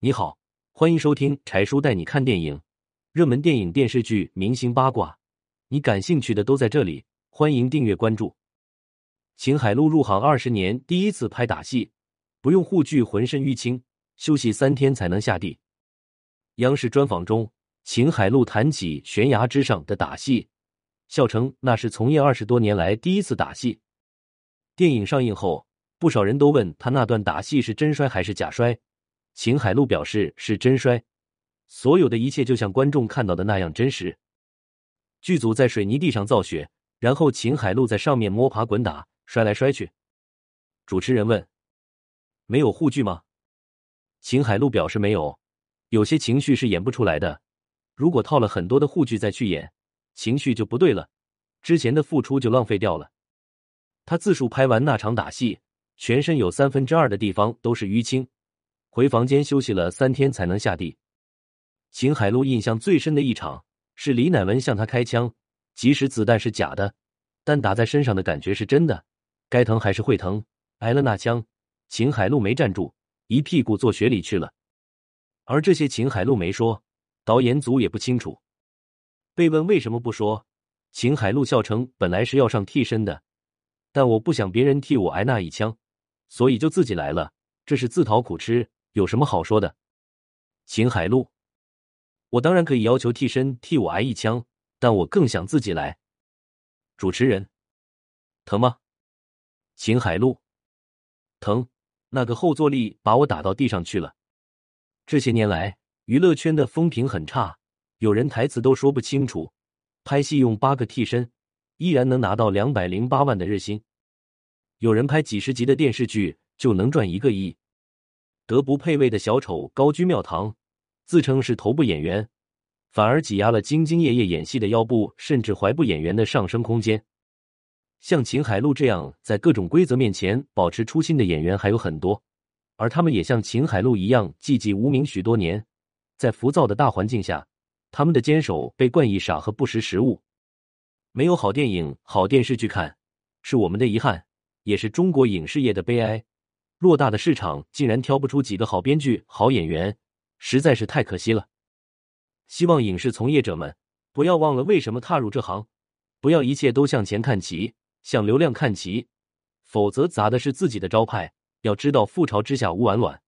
你好，欢迎收听柴叔带你看电影，热门电影、电视剧、明星八卦，你感兴趣的都在这里。欢迎订阅关注。秦海璐入行二十年，第一次拍打戏，不用护具，浑身淤青，休息三天才能下地。央视专访中，秦海璐谈起悬崖之上的打戏，笑称那是从业二十多年来第一次打戏。电影上映后，不少人都问他那段打戏是真摔还是假摔。秦海璐表示是真摔，所有的一切就像观众看到的那样真实。剧组在水泥地上造雪，然后秦海璐在上面摸爬滚打，摔来摔去。主持人问：“没有护具吗？”秦海璐表示没有，有些情绪是演不出来的。如果套了很多的护具再去演，情绪就不对了，之前的付出就浪费掉了。他自述拍完那场打戏，全身有三分之二的地方都是淤青。回房间休息了三天才能下地。秦海璐印象最深的一场是李乃文向他开枪，即使子弹是假的，但打在身上的感觉是真的，该疼还是会疼。挨了那枪，秦海璐没站住，一屁股坐雪里去了。而这些秦海璐没说，导演组也不清楚。被问为什么不说，秦海璐笑称：“本来是要上替身的，但我不想别人替我挨那一枪，所以就自己来了，这是自讨苦吃。”有什么好说的？秦海璐，我当然可以要求替身替我挨一枪，但我更想自己来。主持人，疼吗？秦海璐，疼，那个后坐力把我打到地上去了。这些年来，娱乐圈的风评很差，有人台词都说不清楚，拍戏用八个替身，依然能拿到两百零八万的日薪；有人拍几十集的电视剧就能赚一个亿。德不配位的小丑高居庙堂，自称是头部演员，反而挤压了兢兢业业演戏的腰部甚至踝部演员的上升空间。像秦海璐这样在各种规则面前保持初心的演员还有很多，而他们也像秦海璐一样寂寂无名许多年。在浮躁的大环境下，他们的坚守被冠以傻和不识时务。没有好电影、好电视剧看，是我们的遗憾，也是中国影视业的悲哀。偌大的市场竟然挑不出几个好编剧、好演员，实在是太可惜了。希望影视从业者们不要忘了为什么踏入这行，不要一切都向钱看齐，向流量看齐，否则砸的是自己的招牌。要知道覆巢之下无完卵。